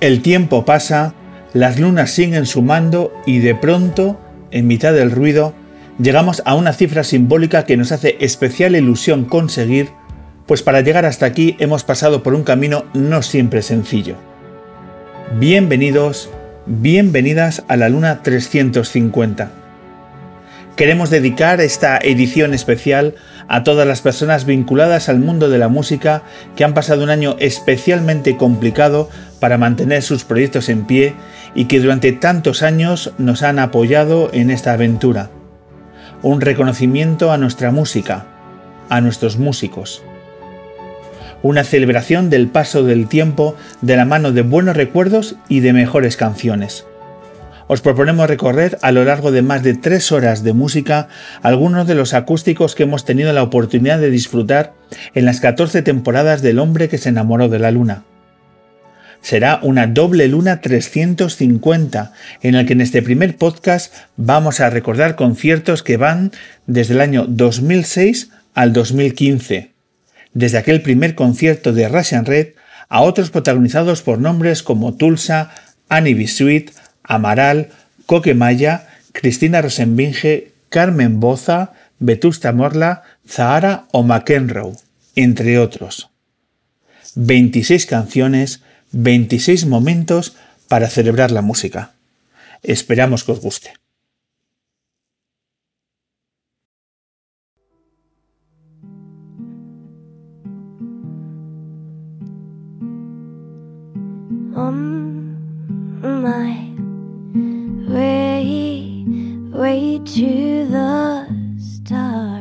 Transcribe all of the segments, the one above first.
El tiempo pasa, las lunas siguen sumando y de pronto, en mitad del ruido, llegamos a una cifra simbólica que nos hace especial ilusión conseguir, pues para llegar hasta aquí hemos pasado por un camino no siempre sencillo. Bienvenidos, bienvenidas a la Luna 350. Queremos dedicar esta edición especial a todas las personas vinculadas al mundo de la música que han pasado un año especialmente complicado para mantener sus proyectos en pie y que durante tantos años nos han apoyado en esta aventura. Un reconocimiento a nuestra música, a nuestros músicos. Una celebración del paso del tiempo de la mano de buenos recuerdos y de mejores canciones os proponemos recorrer a lo largo de más de tres horas de música algunos de los acústicos que hemos tenido la oportunidad de disfrutar en las 14 temporadas del hombre que se enamoró de la luna. Será una doble luna 350 en el que en este primer podcast vamos a recordar conciertos que van desde el año 2006 al 2015, desde aquel primer concierto de Russian Red a otros protagonizados por nombres como Tulsa, Annie B. Sweet, Amaral, Coquemaya, Cristina Rosenbinge, Carmen Boza, Vetusta Morla, Zahara o McEnroe, entre otros. 26 canciones, 26 momentos para celebrar la música. Esperamos que os guste. Way, way to the stars.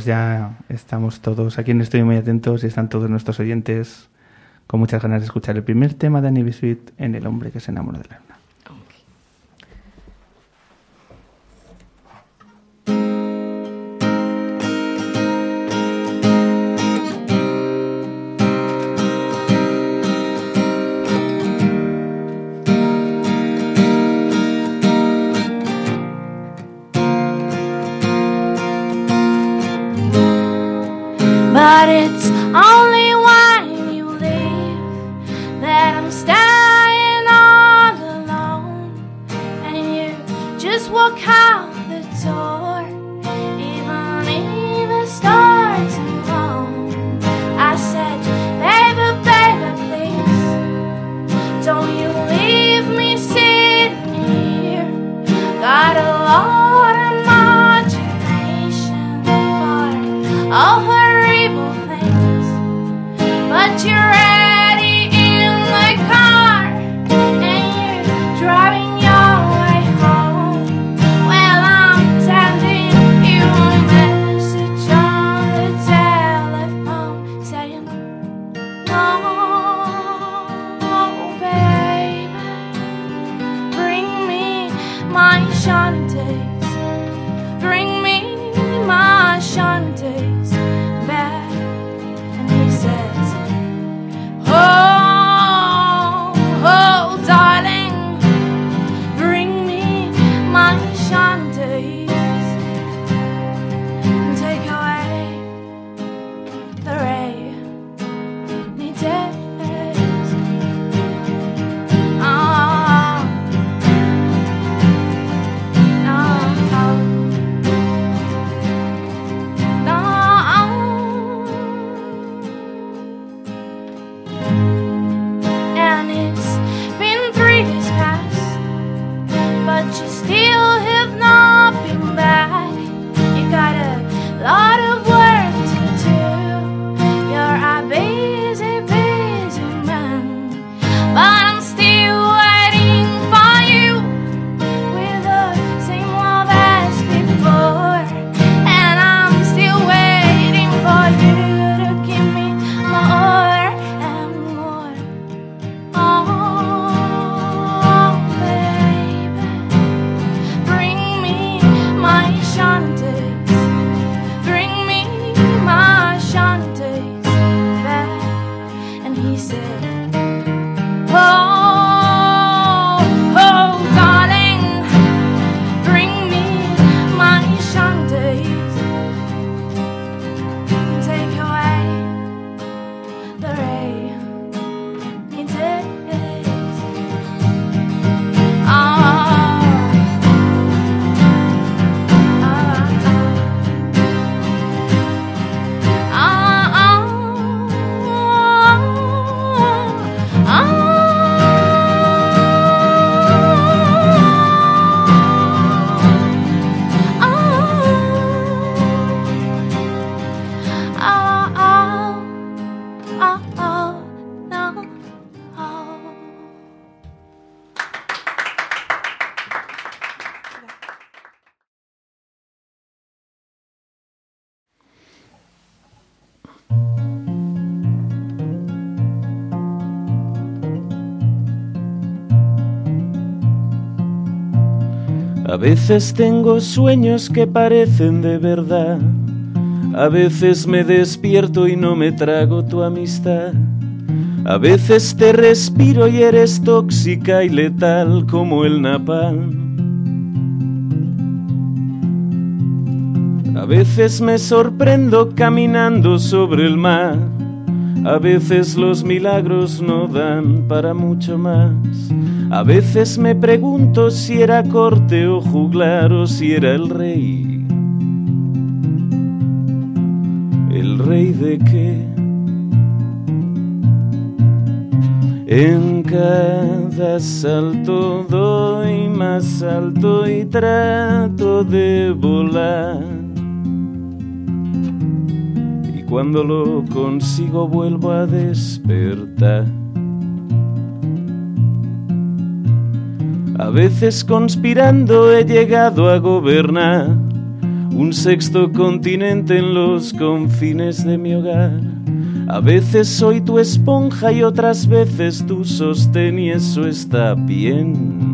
pues ya estamos todos aquí en Estudio muy atentos y están todos nuestros oyentes con muchas ganas de escuchar el primer tema de Annie Bisbit en El hombre que se enamora de la luna. Veces tengo sueños que parecen de verdad. A veces me despierto y no me trago tu amistad. A veces te respiro y eres tóxica y letal como el napalm. A veces me sorprendo caminando sobre el mar. A veces los milagros no dan para mucho más. A veces me pregunto si era corte o juglar o si era el rey. ¿El rey de qué? En cada salto doy más alto y trato de volar. Y cuando lo consigo vuelvo a despertar. A veces conspirando he llegado a gobernar un sexto continente en los confines de mi hogar. A veces soy tu esponja y otras veces tu sostén y eso está bien.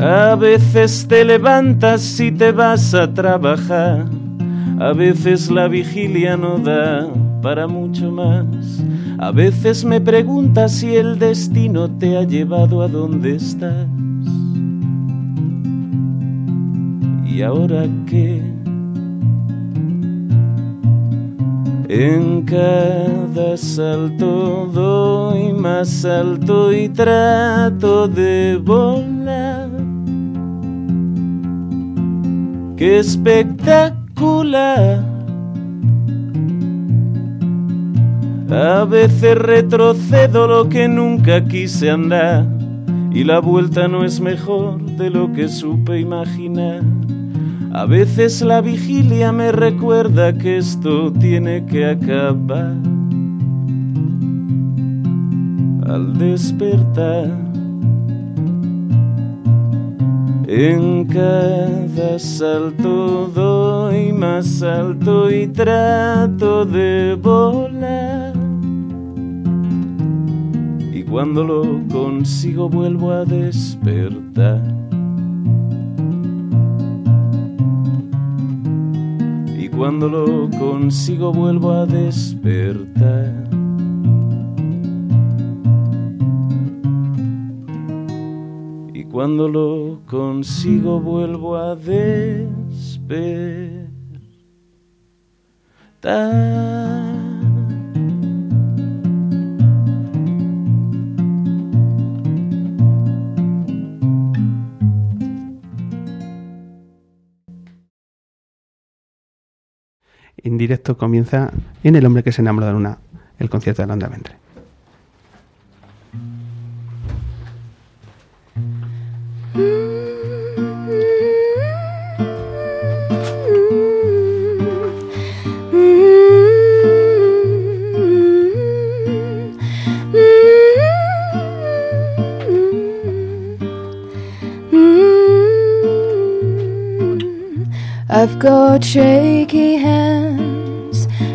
A veces te levantas y te vas a trabajar. A veces la vigilia no da para mucho más. A veces me preguntas si el destino te ha llevado a donde estás. ¿Y ahora qué? En cada salto doy más alto y trato de volar. ¡Qué espectacular! A veces retrocedo lo que nunca quise andar y la vuelta no es mejor de lo que supe imaginar. A veces la vigilia me recuerda que esto tiene que acabar. Al despertar, en cada salto doy más alto y trato de volar. Cuando lo consigo vuelvo a despertar. Y cuando lo consigo vuelvo a despertar. Y cuando lo consigo vuelvo a despertar. En directo comienza en El hombre que se enamoró de luna, el concierto de Landa Ventre. I've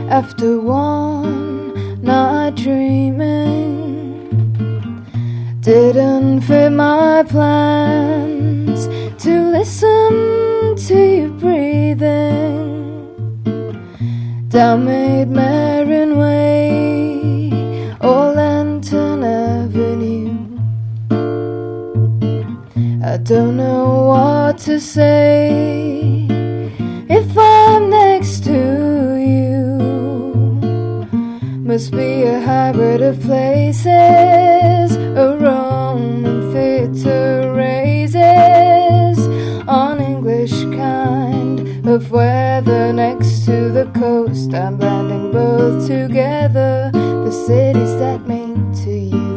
after one night dreaming. Didn't fit my plans to listen to you breathing. Down Maid Marian Way or Lantern Avenue. I don't know what to say if I'm next to. Must be a hybrid of places, a Roman to raises on English kind of weather next to the coast. I'm blending both together, the cities that mean to you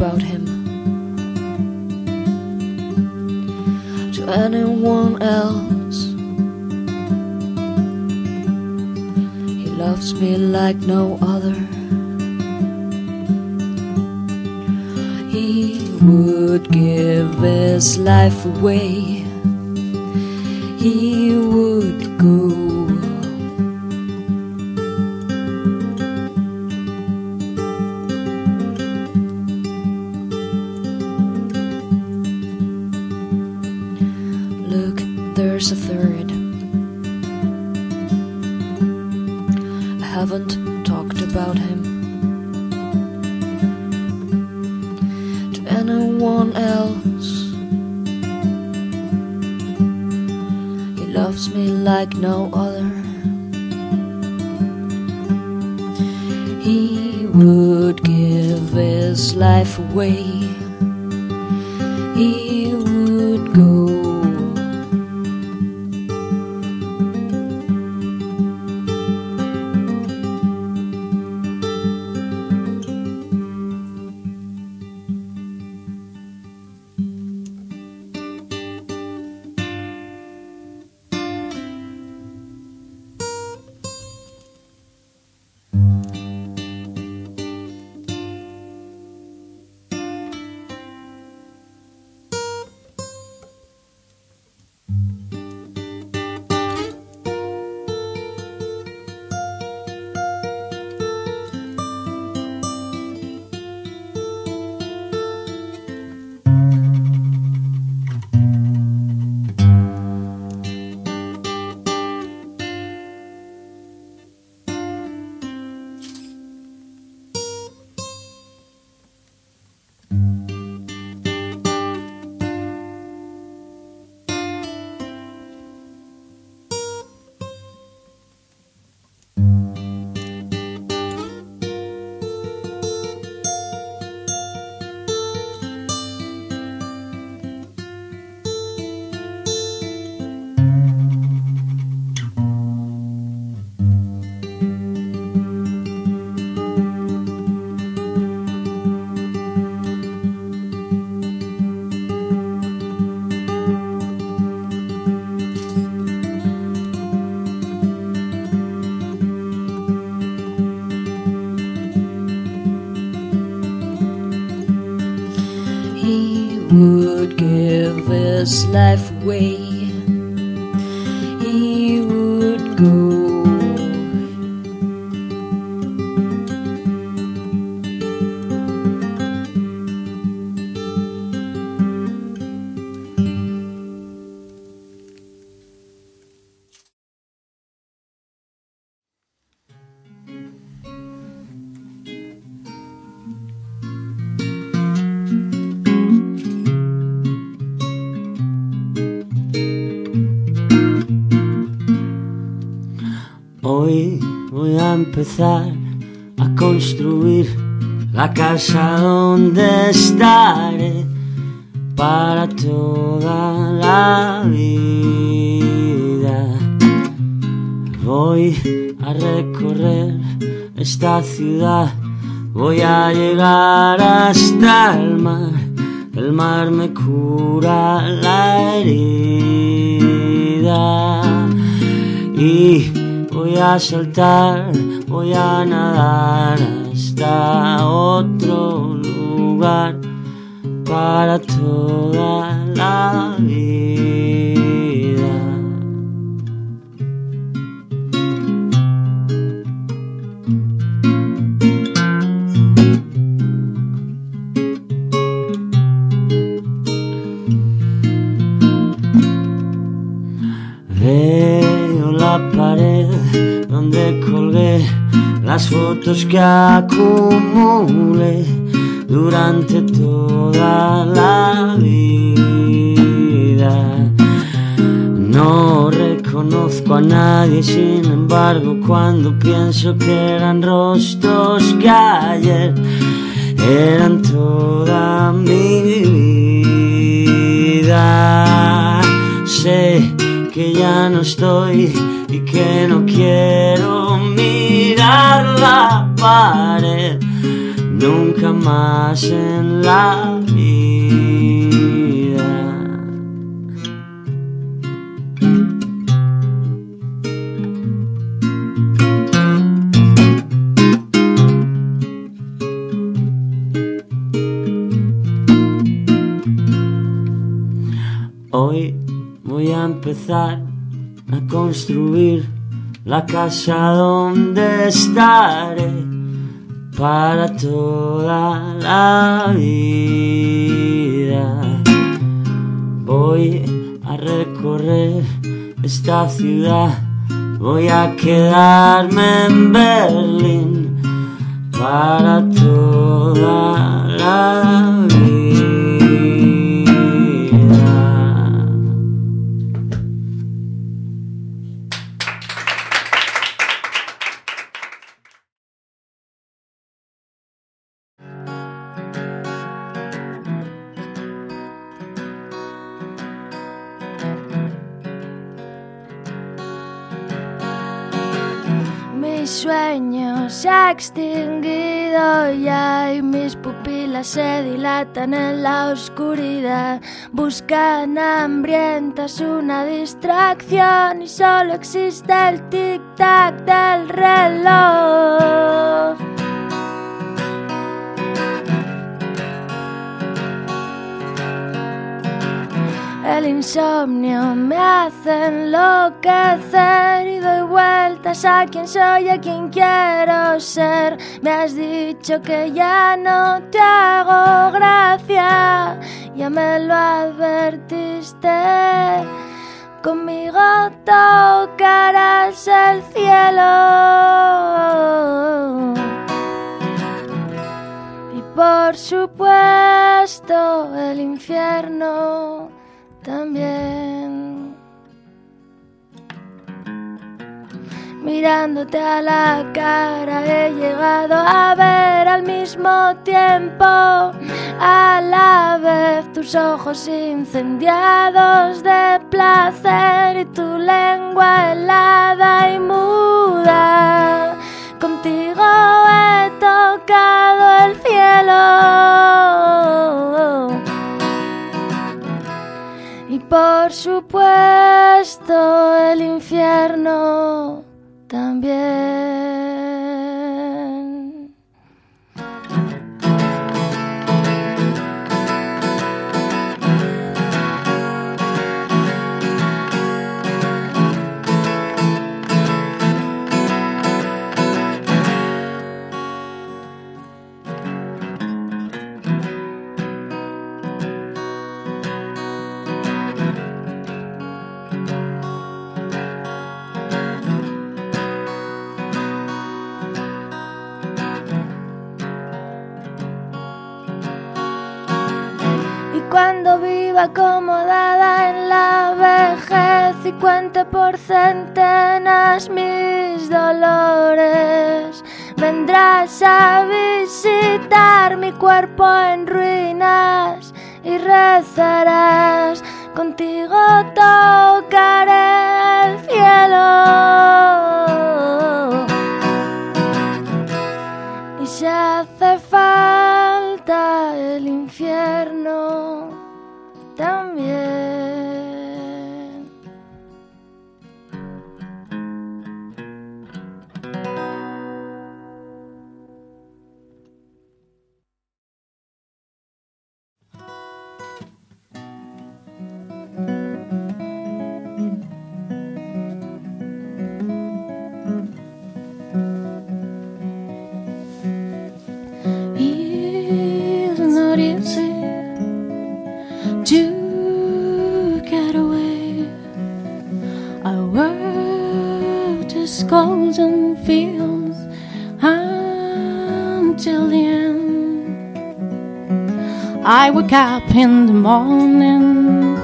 about him to anyone else. He loves me like no other. He would give his life away would give his life away. He would go. Esta ciudad, voy a llegar hasta el mar. El mar me cura la herida y voy a saltar, voy a nadar hasta otro lugar para toda la vida. Veo la pared donde colgué las fotos que acumulé durante toda la vida. No reconozco a nadie, sin embargo, cuando pienso que eran rostros que ayer eran toda mi vida. Que ya no estoy y que no quiero mirar la pared nunca más en la empezar a construir la casa donde estaré para toda la vida. Voy a recorrer esta ciudad, voy a quedarme en Berlín para toda la mi se ha extinguido ya y mis pupilas se dilatan en la oscuridad. Buscan hambrientas una distracción y solo existe el tic-tac del reloj. El insomnio me hace enloquecer y doy vueltas a quien soy, a quien quiero ser. Me has dicho que ya no te hago gracia, ya me lo advertiste. Conmigo tocarás el cielo. Y por supuesto el infierno también. Mirándote a la cara he llegado a ver al mismo tiempo, a la vez tus ojos incendiados de placer y tu lengua helada y muda. Contigo he tocado el cielo. Por supuesto el infierno también. Acomodada en la vejez y cuente por centenas mis dolores, vendrás a visitar mi cuerpo en ruinas y rezarás. Contigo tocaré el cielo. Y si hace falta el infierno también. Wake up in the morning.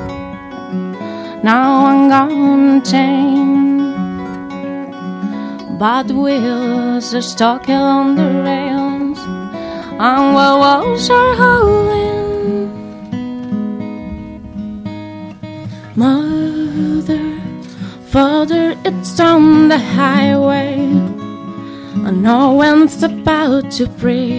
Now I'm gone tame. But wheels are stuck on the rails, and the walls are holding. Mother, father, it's on the highway. And no one's about to breathe.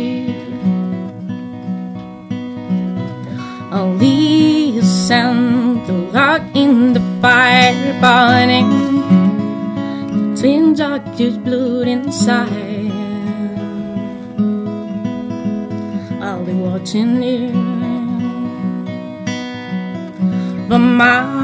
Inside. I'll be watching you. But Marian,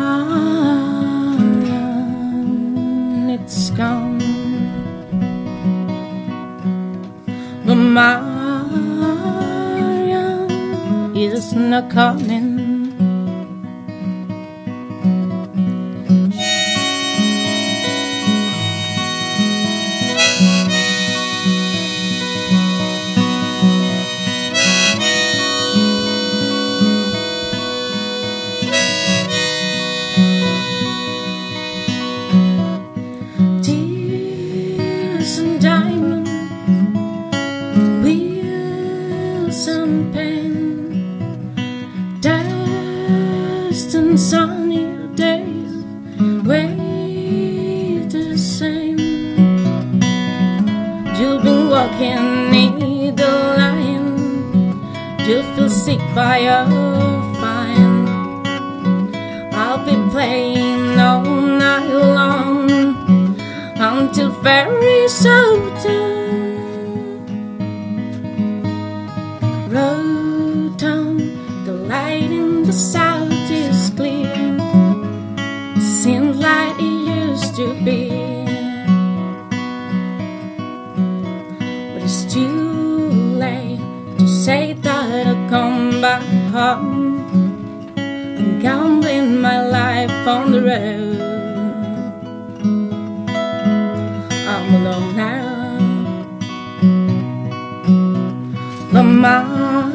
tomorrow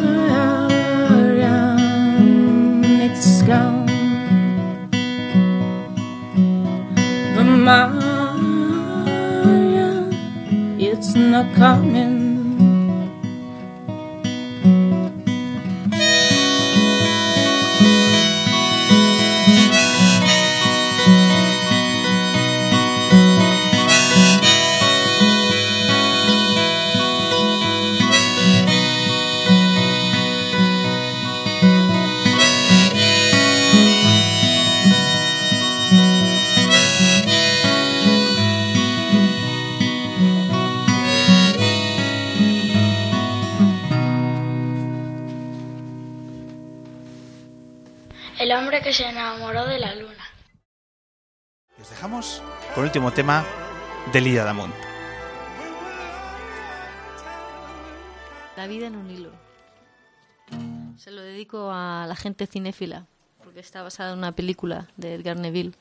it's gone. But Maria, it's not coming. Último tema de Lida Damunt. La vida en un hilo. Se lo dedico a la gente cinéfila, porque está basada en una película de Edgar Neville.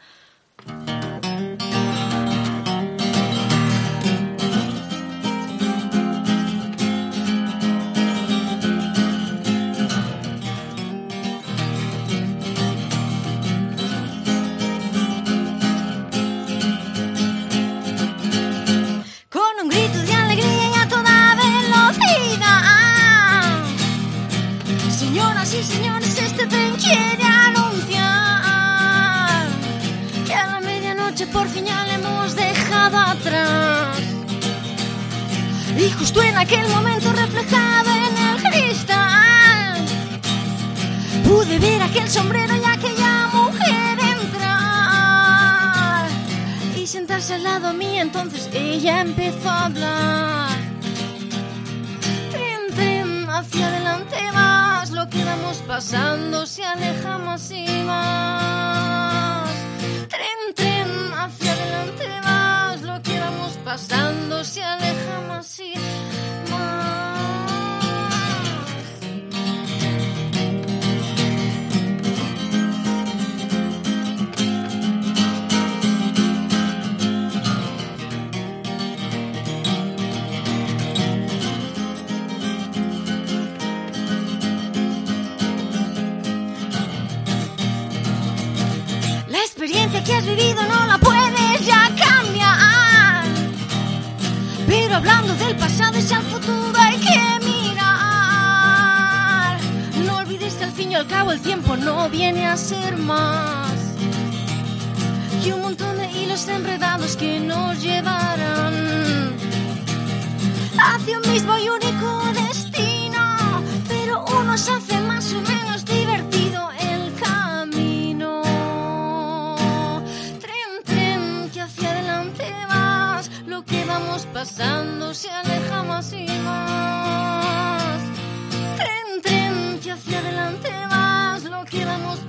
Justo en aquel momento reflejado en el cristal, pude ver aquel sombrero y aquella mujer entrar y sentarse al lado mío. Entonces ella empezó a hablar. Tren, tren, hacia adelante vas. Lo que vamos pasando se aleja más y más. Tren, tren, hacia adelante vas. Que vamos pasando se aleja más y más. La experiencia que has vivido no la hablando del pasado y al futuro hay que mirar. No olvides que al fin y al cabo el tiempo no viene a ser más que un montón de hilos enredados que nos llevarán hacia un mismo y único destino. Pero unos hace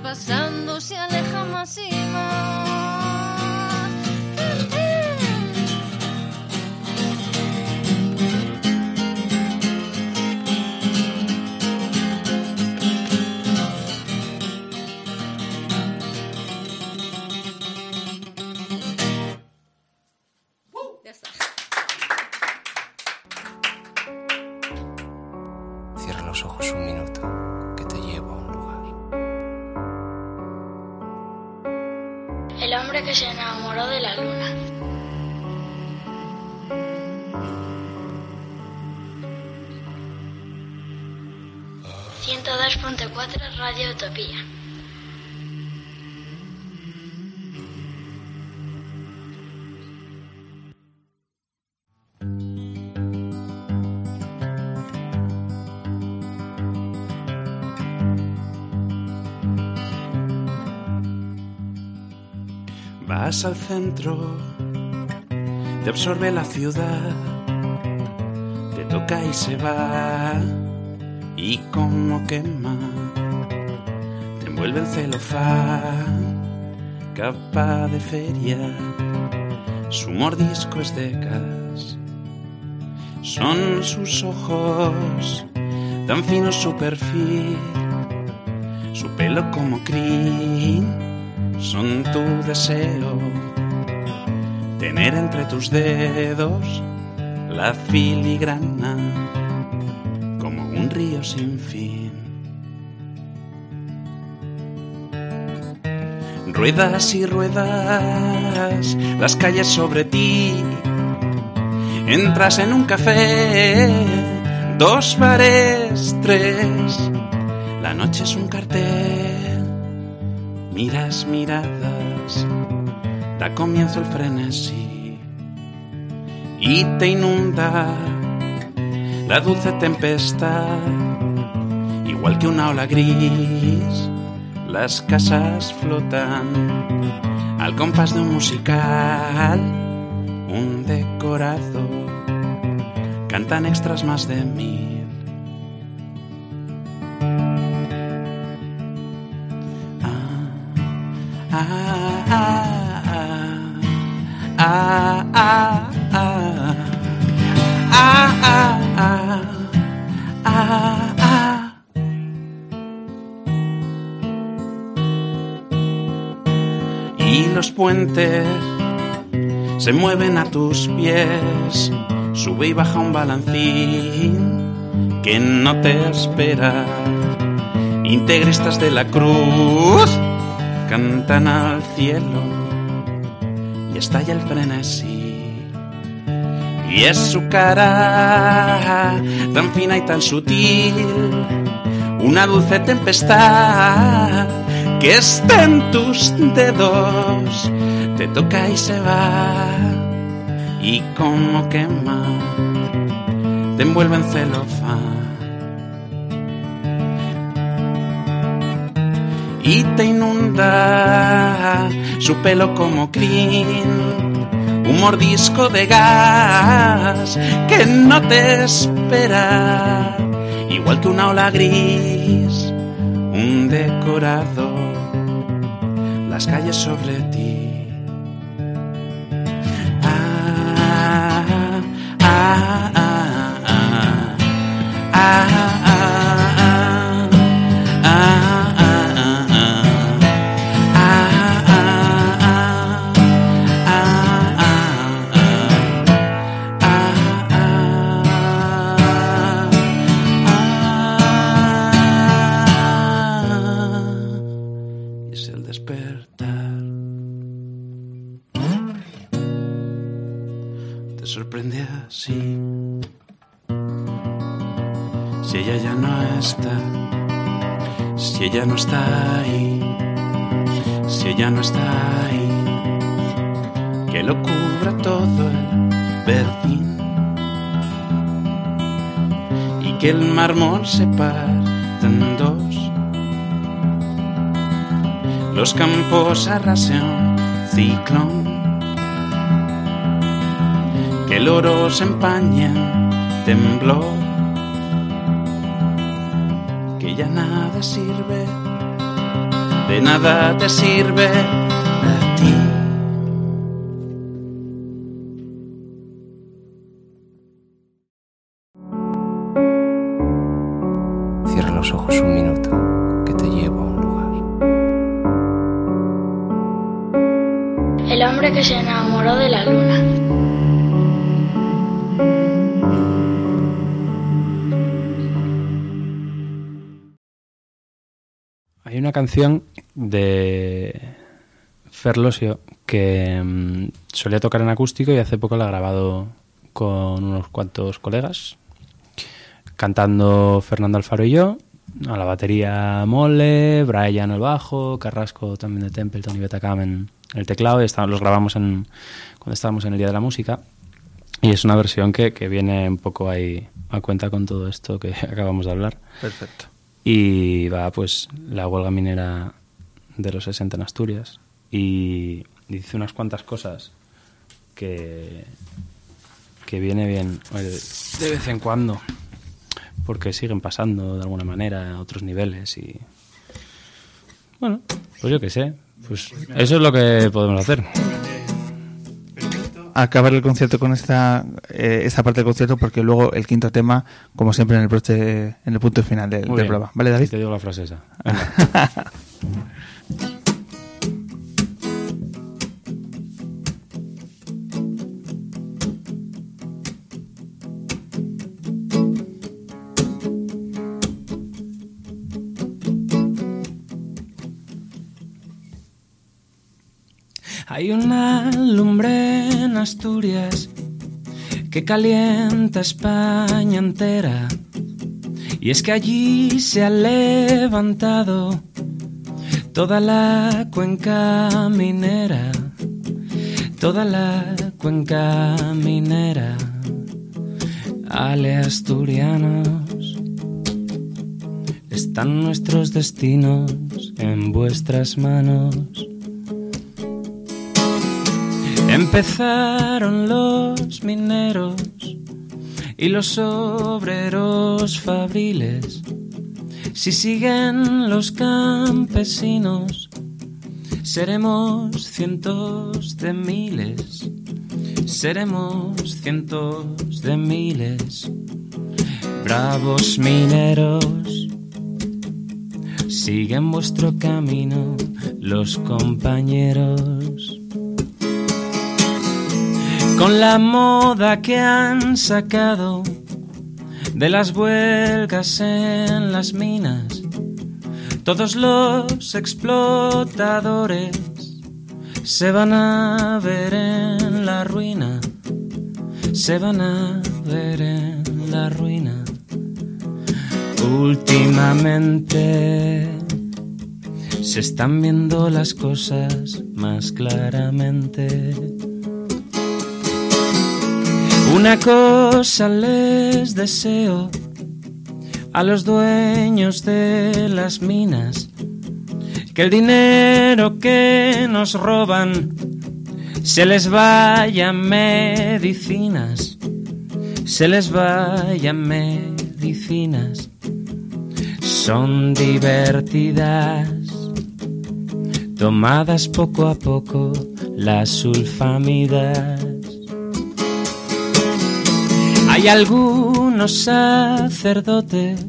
pasando Vas al centro, te absorbe la ciudad, te toca y se va, y como quema, te envuelve el celofán, capa de feria, su mordisco es de gas, son sus ojos, tan fino su perfil, su pelo como crin son tu deseo. Tener entre tus dedos la filigrana como un río sin fin. Ruedas y ruedas las calles sobre ti. Entras en un café, dos bares, tres. La noche es un cartel miras miradas, da comienzo el frenesí y te inunda la dulce tempestad, igual que una ola gris, las casas flotan al compás de un musical, un decorado, cantan extras más de mil. Y los puentes se mueven a tus pies, sube y baja un balancín que no te espera. Integristas de la cruz cantan al cielo y estalla el frenesí. Y es su cara tan fina y tan sutil, una dulce tempestad que está en tus dedos, te toca y se va, y como quema, te envuelve en celofán. y te inunda su pelo como crin, un mordisco de gas que no te espera, igual que una ola gris, un decorado, las calles sobre ti. Ah, ah, ah, ah, ah, ah. Si ella no está ahí, si ella no está ahí, que lo cubra todo el verdín. Y que el mármol se parte en dos. Los campos arrasen ciclón, que el oro se empañe en temblor, de nada te sirve una canción de Ferlosio que mm, solía tocar en acústico y hace poco la ha grabado con unos cuantos colegas, cantando Fernando Alfaro y yo, a la batería Mole, Brian al bajo, Carrasco también de Templeton y Betacam en el teclado, y los grabamos en, cuando estábamos en el Día de la Música. Y es una versión que, que viene un poco ahí a cuenta con todo esto que acabamos de hablar. Perfecto. Y va, pues, la huelga minera de los 60 en Asturias. Y, dice unas cuantas cosas que, que viene bien de vez en cuando, porque siguen pasando de alguna manera a otros niveles y... Bueno, pues yo qué sé, pues eso es lo que podemos hacer. Acabar el concierto con esta eh, esta parte del concierto porque luego el quinto tema como siempre en el broche en el punto final del, del programa. Vale David Sí, te digo la frase esa. Asturias que calienta España entera. Y es que allí se ha levantado toda la cuenca minera, toda la cuenca minera. Ale asturianos, están nuestros destinos en vuestras manos. Empezaron los mineros y los obreros fabriles. Si siguen los campesinos, seremos cientos de miles. Seremos cientos de miles. Bravos mineros, siguen vuestro camino los compañeros con la moda que han sacado de las huelgas en las minas. Todos los explotadores se van a ver en la ruina, se van a ver en la ruina. Últimamente se están viendo las cosas más claramente. Una cosa les deseo a los dueños de las minas, que el dinero que nos roban se les vaya medicinas, se les vaya medicinas. Son divertidas, tomadas poco a poco las sulfamidas. Hay algunos sacerdotes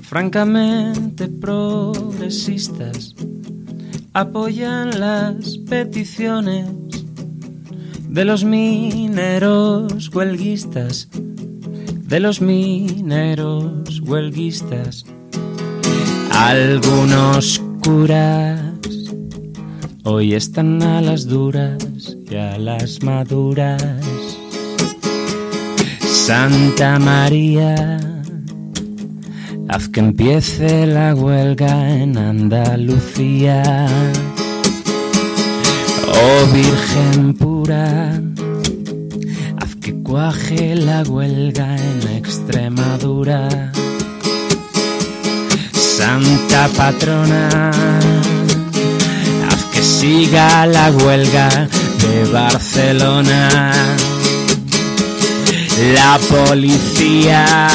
francamente progresistas, apoyan las peticiones de los mineros huelguistas, de los mineros huelguistas. Algunos curas hoy están a las duras y a las maduras. Santa María, haz que empiece la huelga en Andalucía. Oh Virgen pura, haz que cuaje la huelga en Extremadura. Santa patrona, haz que siga la huelga de Barcelona. La policía,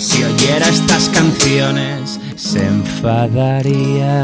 si oyera estas canciones, se enfadaría.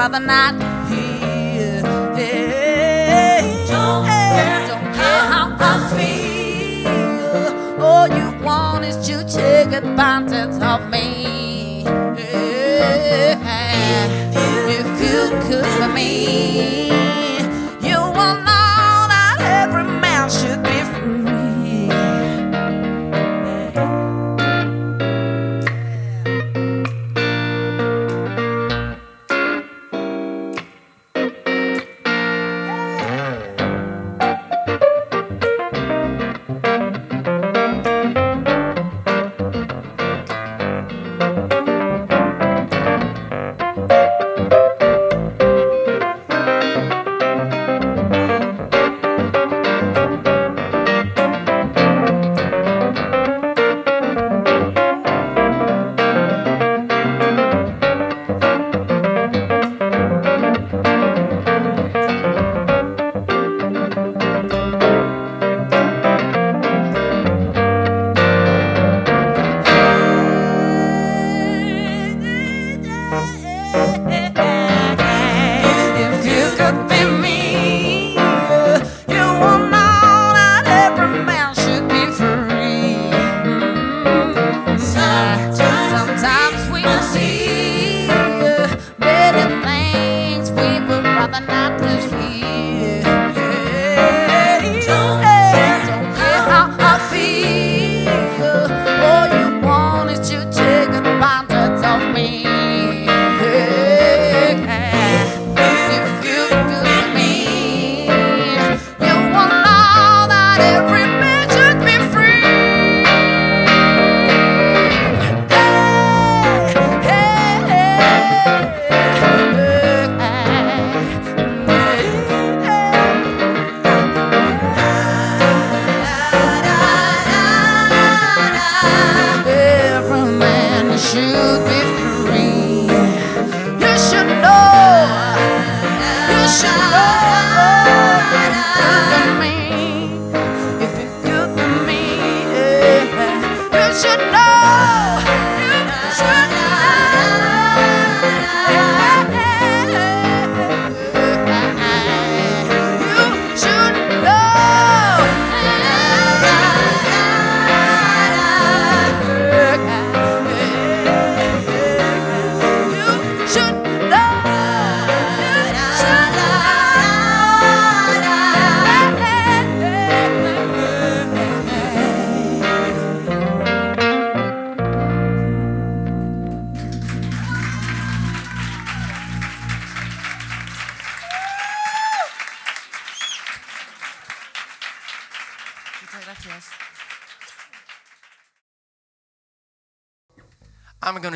rather not hear. Don't care, don't care how I feel. All you want is to take advantage of me. Yeah. If you could for me.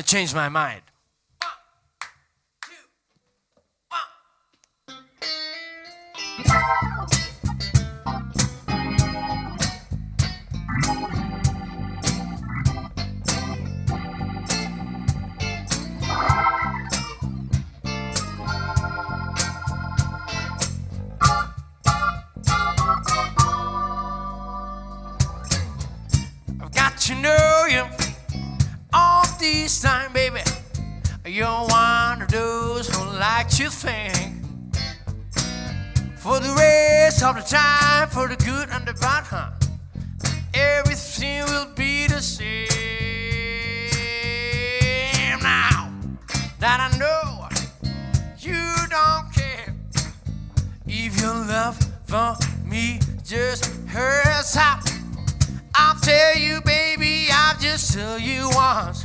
Change my mind. One, two, one. This time, baby. You're one of those who like to think. For the rest of the time, for the good and the bad, huh? Everything will be the same. Now that I know you don't care if your love for me just hurts out. I'll tell you, baby, I'll just tell you once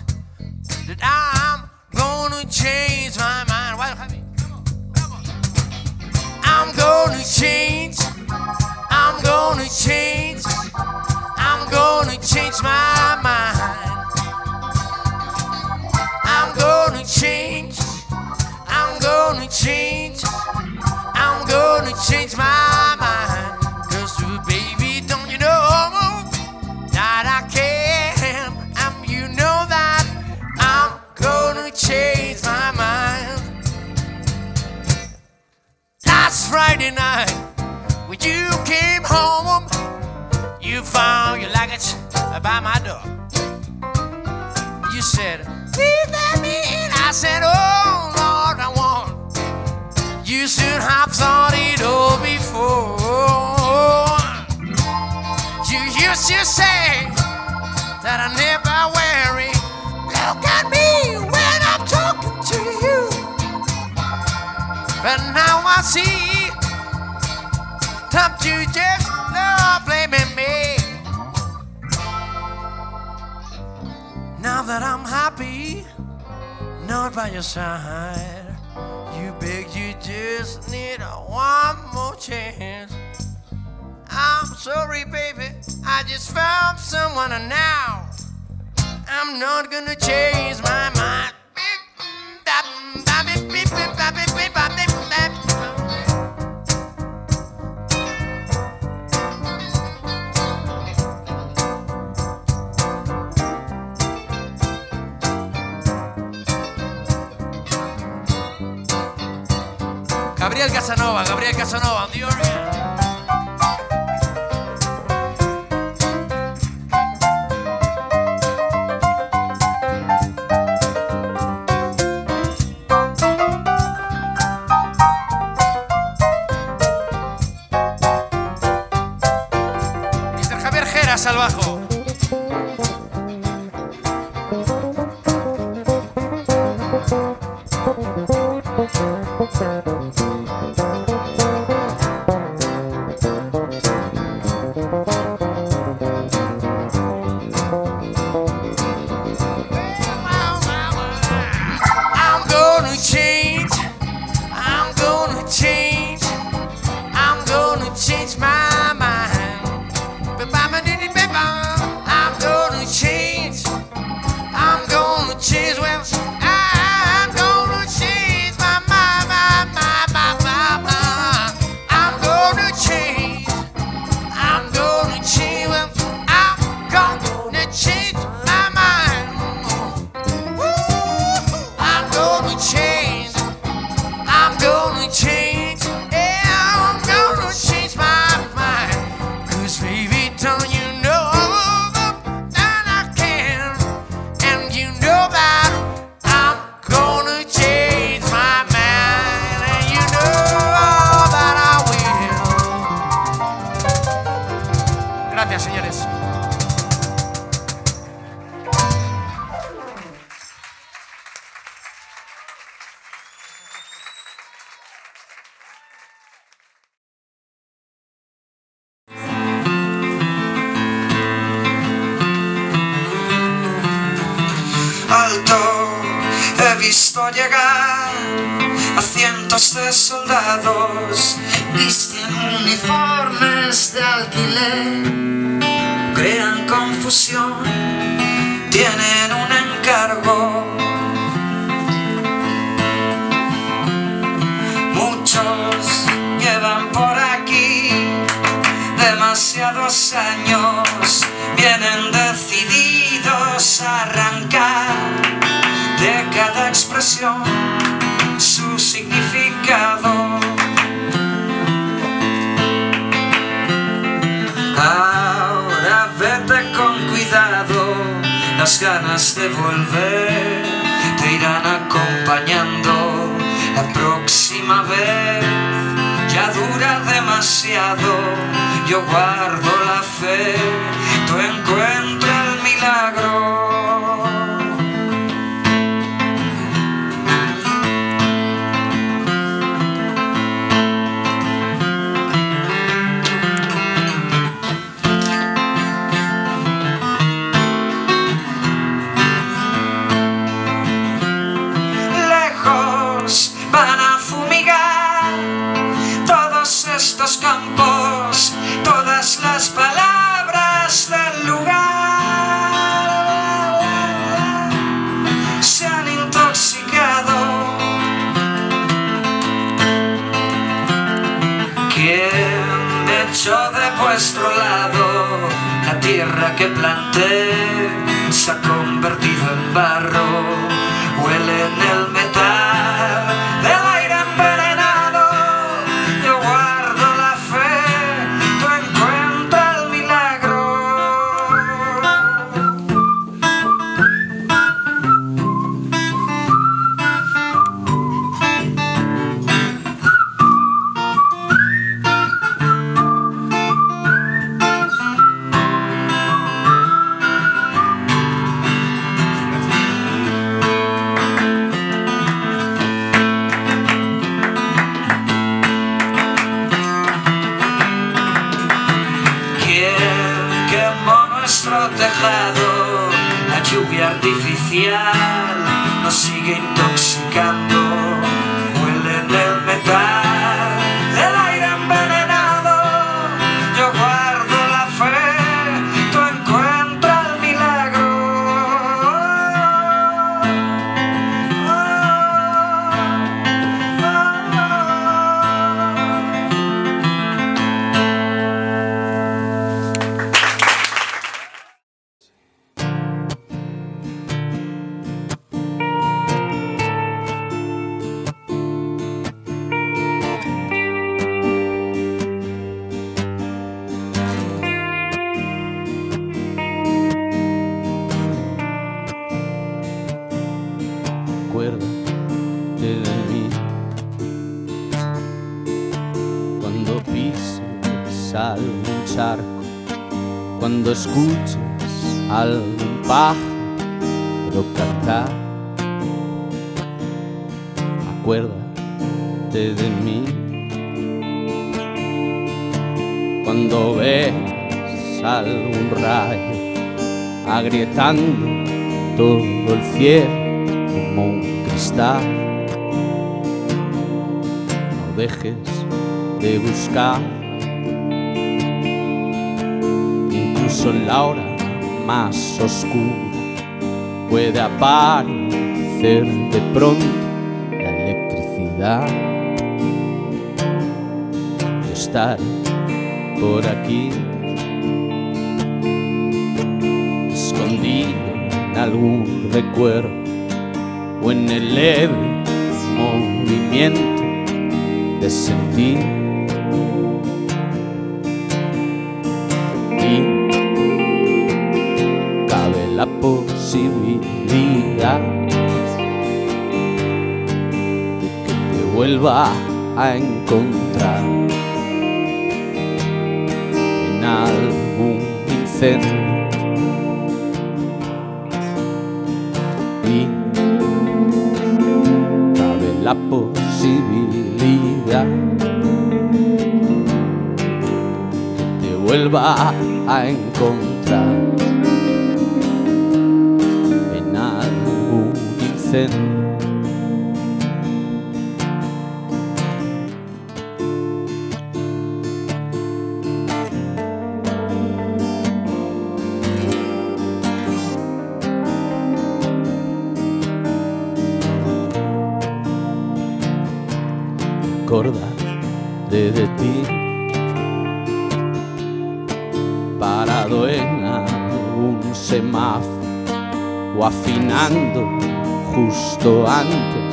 that I'm gonna change my mind. Why, honey? I'm gonna change. I'm gonna change. I'm gonna change my mind. I'm gonna change. I'm gonna change. I'm gonna change my mind. Last Friday night, when you came home, you found your luggage by my door. You said, Please let me in. I said, Oh Lord, I want. You should have thought it all before. You used to say that I never worry. Look at me when I'm talking to you. But now I see that you just love blaming me. Now that I'm happy, not by your side, you beg you just need one more chance. I'm sorry, baby, I just found someone and now I'm not gonna change my mind. Mm, Gabriel Casanova, demasiado, yo guardo la fe, tú encuentra que planté? Se ha convertido en barro todo el cielo como un cristal. No dejes de buscar, incluso en la hora más oscura puede aparecer de pronto la electricidad. Yo estaré por aquí, algún recuerdo o en el leve movimiento de sentir. Y cabe la posibilidad de que te vuelva a encontrar en algún incendio. La posibilidad que te vuelva a encontrar en algún incendio. justo antes.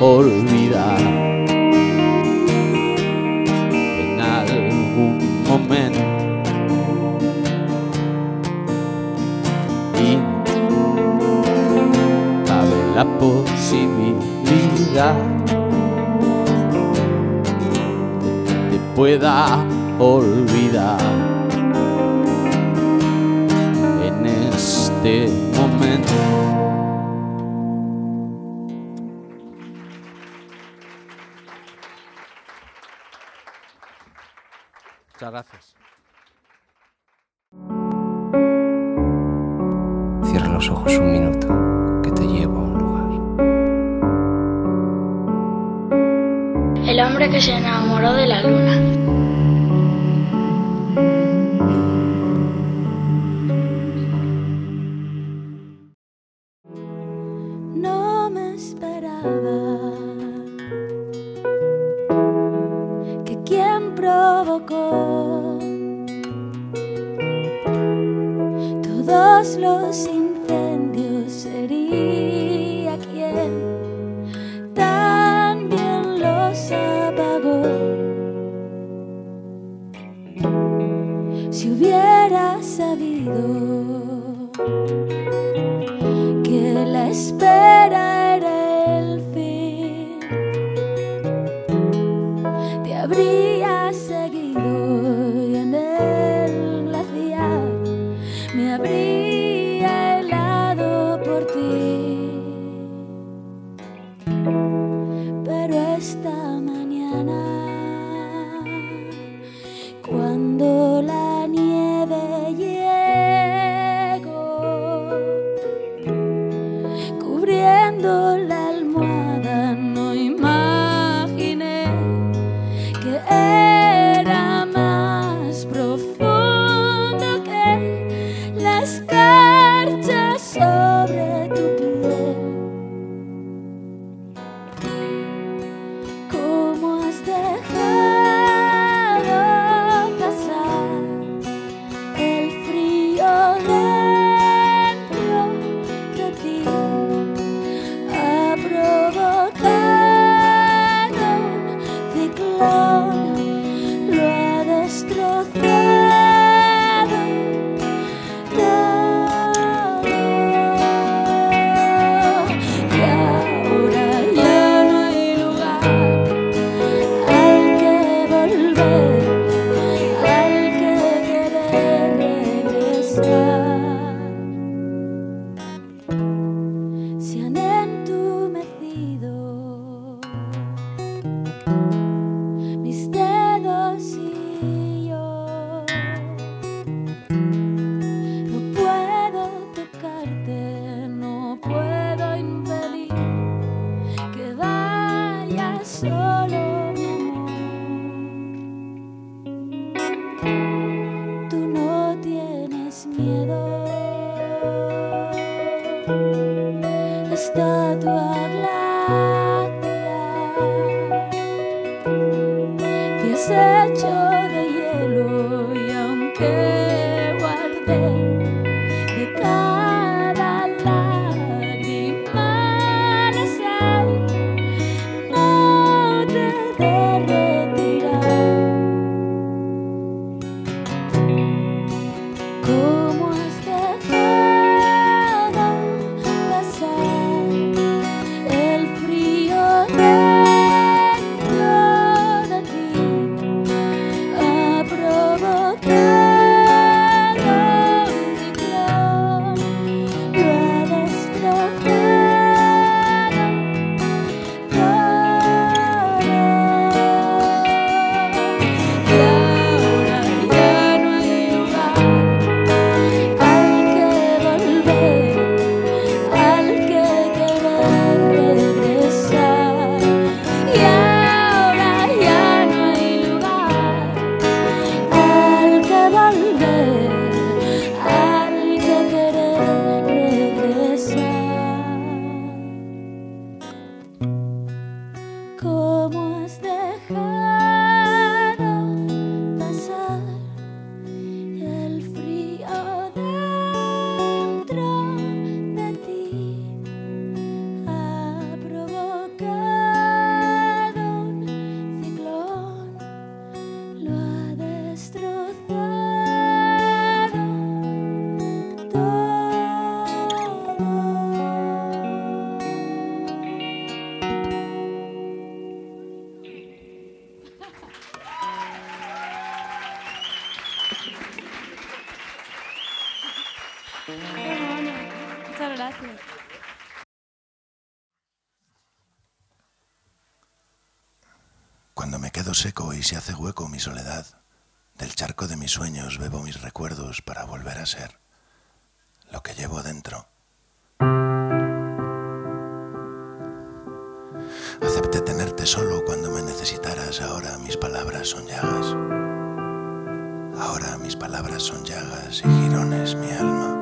olvidar. En algún momento y cabe la posibilidad de que te pueda olvidar. En este momento se hace hueco mi soledad. Del charco de mis sueños bebo mis recuerdos para volver a ser lo que llevo dentro. Acepté tenerte solo cuando me necesitaras, ahora mis palabras son llagas. Ahora mis palabras son llagas y girones mi alma.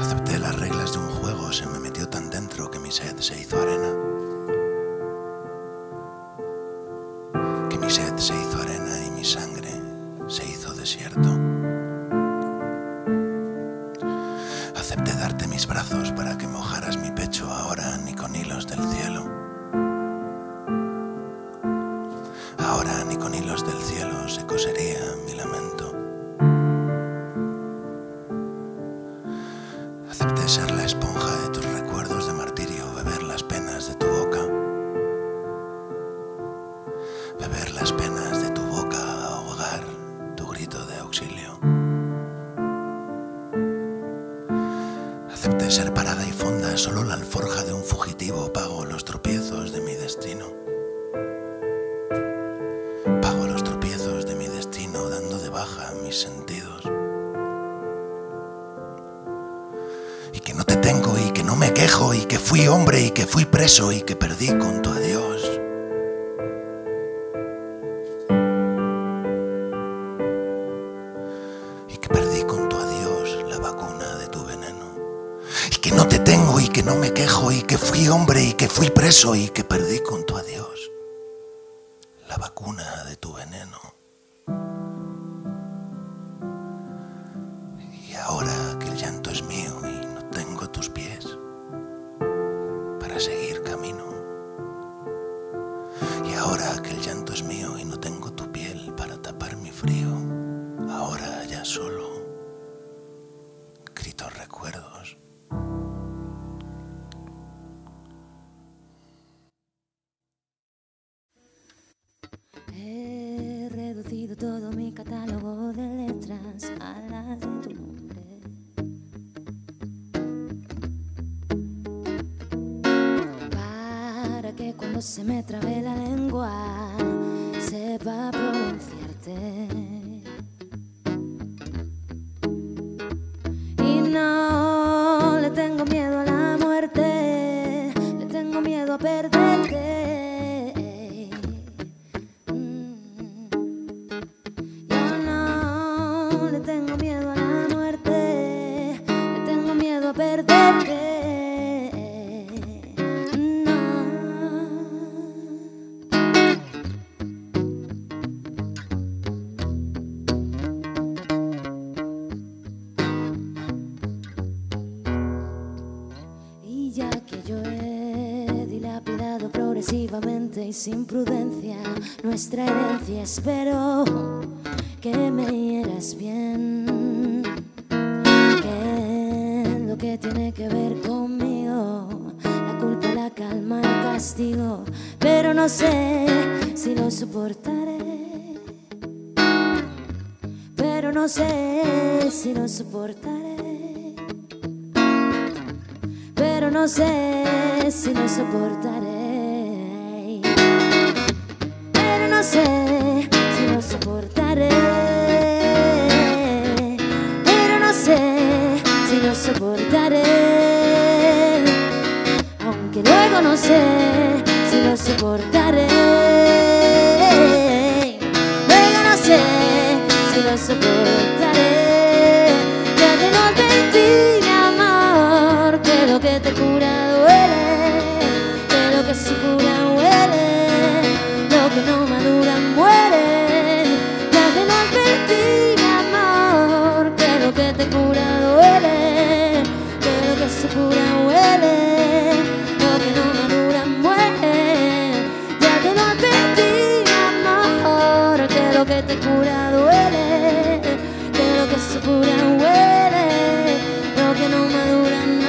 Acepté las reglas de un juego, se me metió tan dentro que mi sed se hizo que fui preso y que perdí con tu adiós. Y que perdí con tu adiós la vacuna de tu veneno. Y que no te tengo y que no me quejo y que fui hombre y que fui preso y que perdí con y espero que te cura duele, que lo que se cura huele, lo que no madura.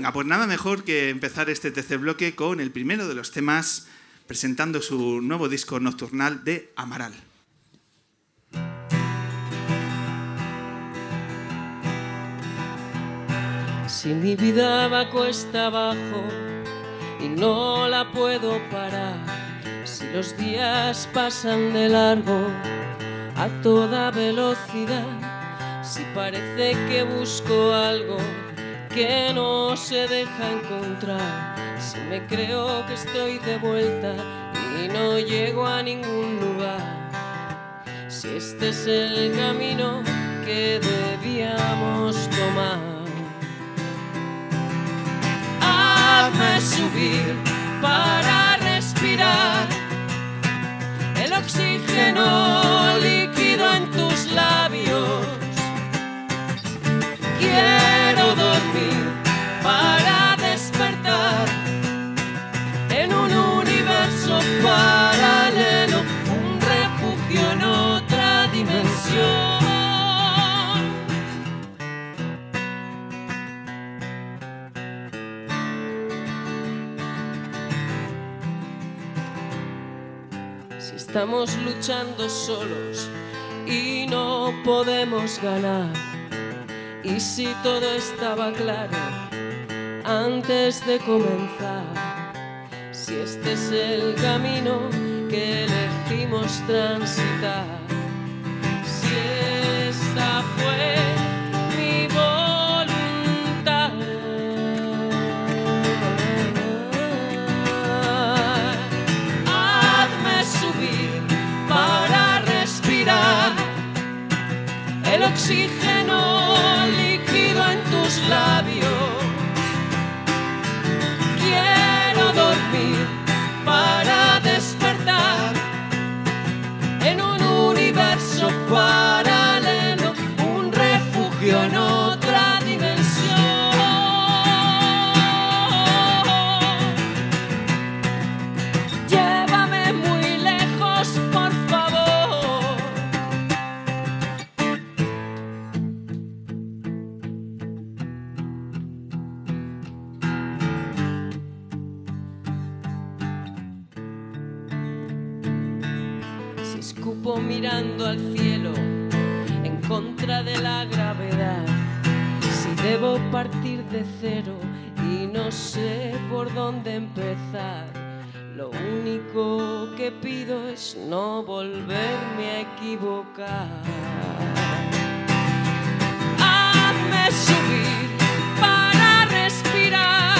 Venga, pues nada mejor que empezar este tercer bloque con el primero de los temas presentando su nuevo disco nocturnal de Amaral. Si mi vida va cuesta abajo y no la puedo parar, si los días pasan de largo a toda velocidad, si parece que busco algo que no se deja encontrar, si me creo que estoy de vuelta y no llego a ningún lugar, si este es el camino que debíamos tomar. Hazme subir para respirar el oxígeno líquido para despertar en un universo paralelo, un refugio en otra dimensión. Si estamos luchando solos y no podemos ganar, y si todo estaba claro antes de comenzar, si este es el camino que elegimos transitar, si esta fue mi voluntad. Hazme subir para respirar el oxígeno líquido en tus labios. Para despertar en un universo paralelo, mirando al cielo en contra de la gravedad, si debo partir de cero y no sé por dónde empezar, lo único que pido es no volverme a equivocar. Hazme subir para respirar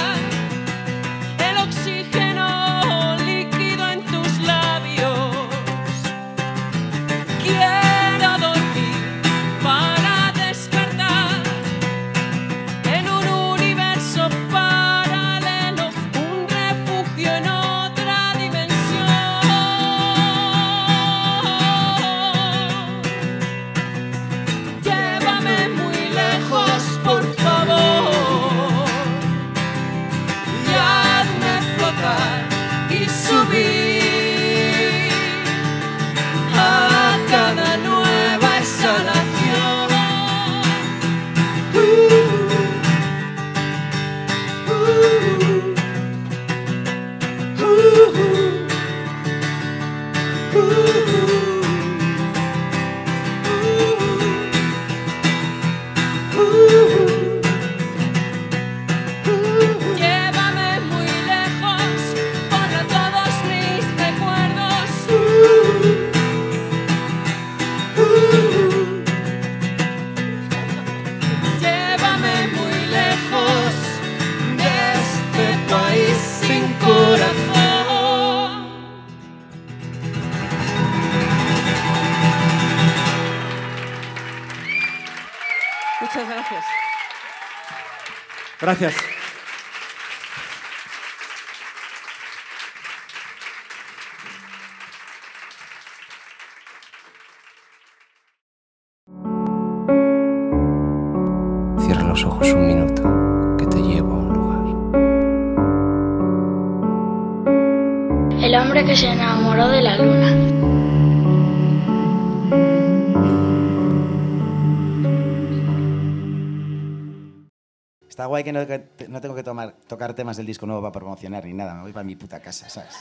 que no, no tengo que tocar temas del disco nuevo para promocionar ni nada. Me voy para mi puta casa, ¿sabes?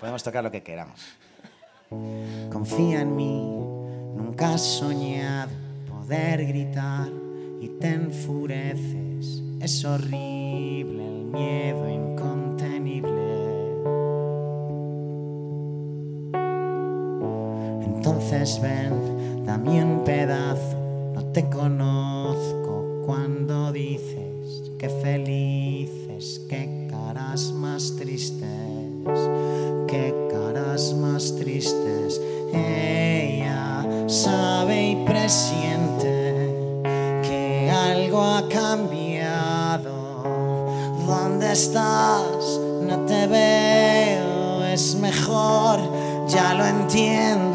Podemos tocar lo que queramos. Confía en mí, nunca has soñado poder gritar y te enfureces. Es horrible el miedo incontenible. Entonces ven, dame un pedazo, no te conozco cuando dices que felices, que caras más tristes, que caras más tristes. Ella sabe y presiente que algo ha cambiado. ¿Dónde estás? No te veo, es mejor, ya lo entiendo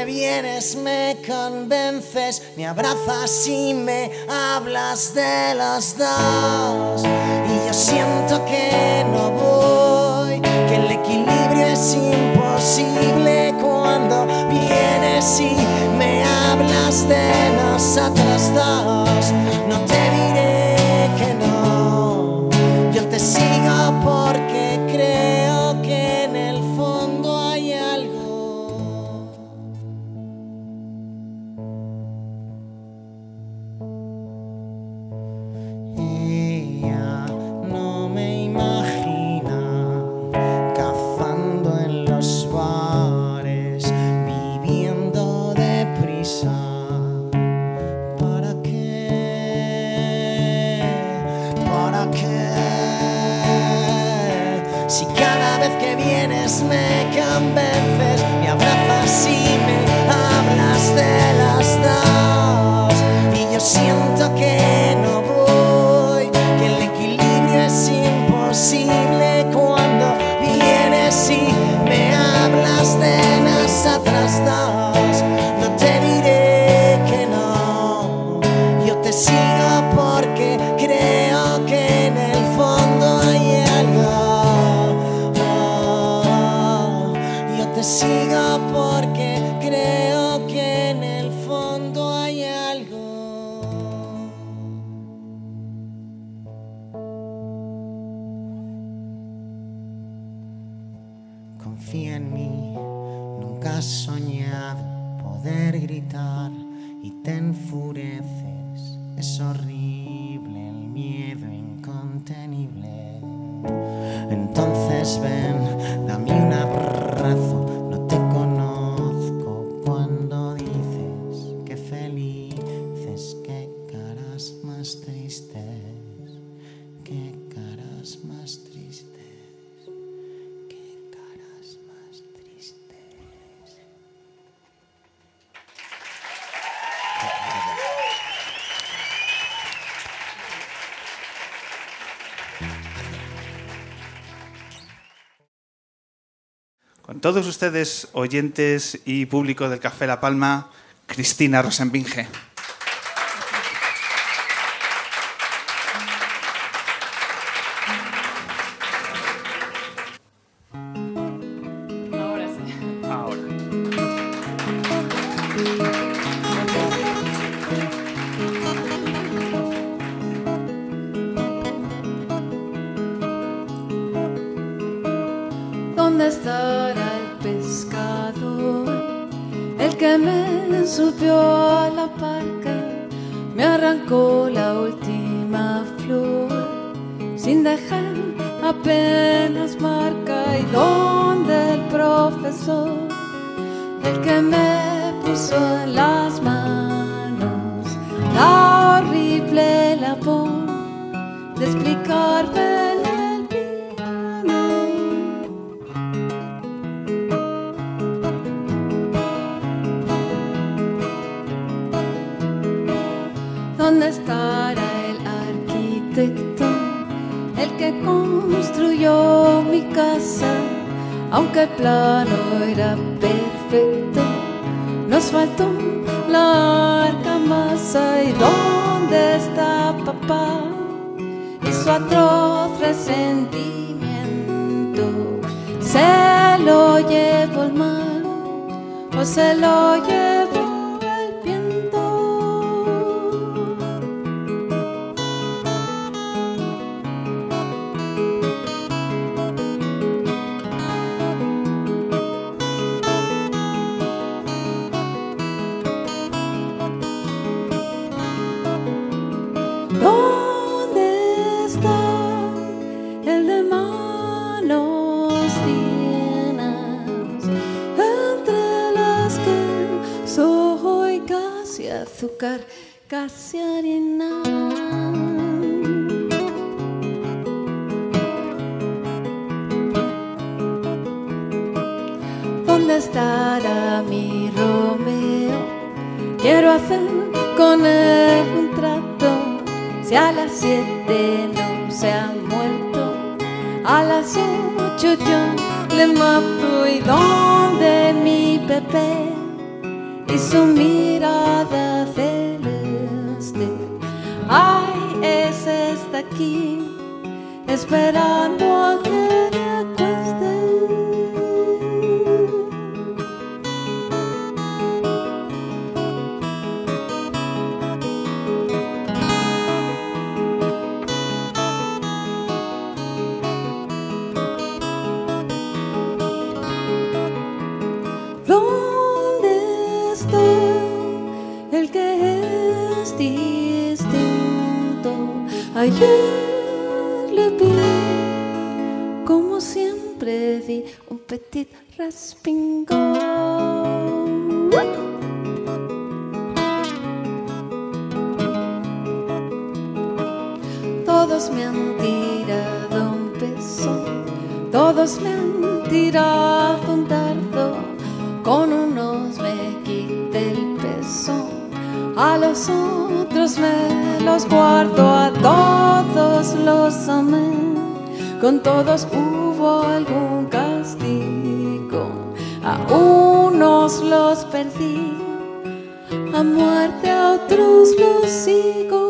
que vienes me convences, me abrazas y me hablas de los dos. Y yo siento que no voy, que el equilibrio es imposible cuando vienes y me hablas de nosotros dos. No te Con todos ustedes, oyentes y público del Café La Palma, Cristina Rosenbinge. ¿Dónde está el que es distinto? Ayer le vi, como siempre vi, un petit respingón. Todos me han tirado un peso, todos me han tirado un dardo, con unos me quité el peso, a los otros me los guardo, a todos los amé, con todos hubo algún castigo, a unos los perdí, a muerte a otros los sigo.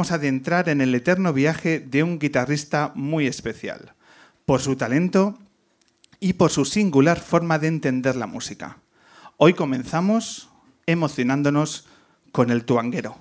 Vamos a adentrar en el eterno viaje de un guitarrista muy especial, por su talento y por su singular forma de entender la música. Hoy comenzamos emocionándonos con el tuanguero.